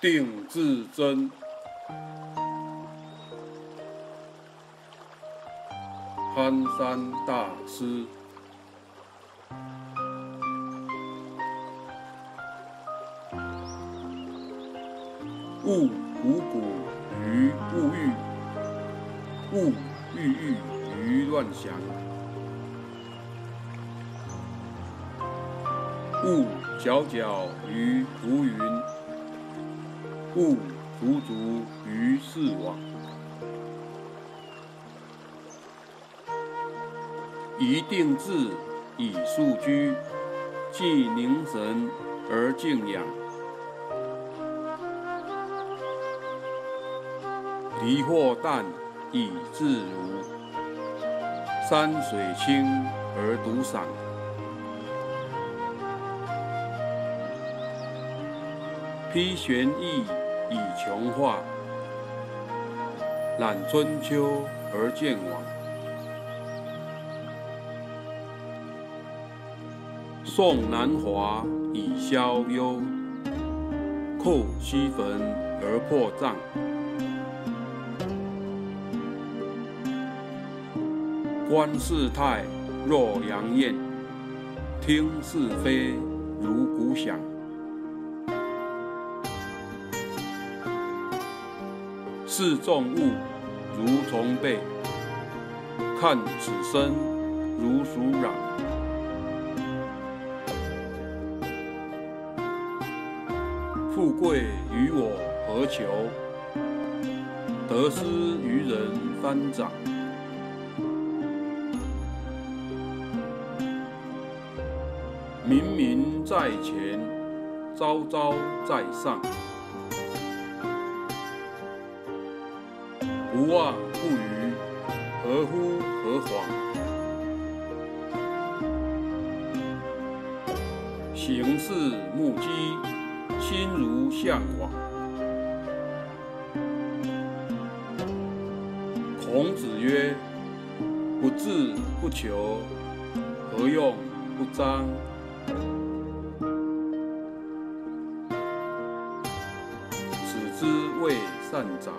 定自真，憨山大师。勿五谷于物欲，勿郁郁于乱想，勿皎皎于浮云，故足足于世网。一定志以数居，既凝神而静养。离祸淡以自如，山水清而独赏。披玄义以穷化，览春秋而见往。送南华以消忧，叩西坟而破障。观世态若阳焰，听是非如鼓响。视众物如从背，看此身如鼠壤。富贵于我何求？得失于人翻掌。明明在前，昭昭在上。不妄不愚，何乎何妨？行事目击，心如向往。孔子曰：“不志不求，何用不彰？”此之谓善长。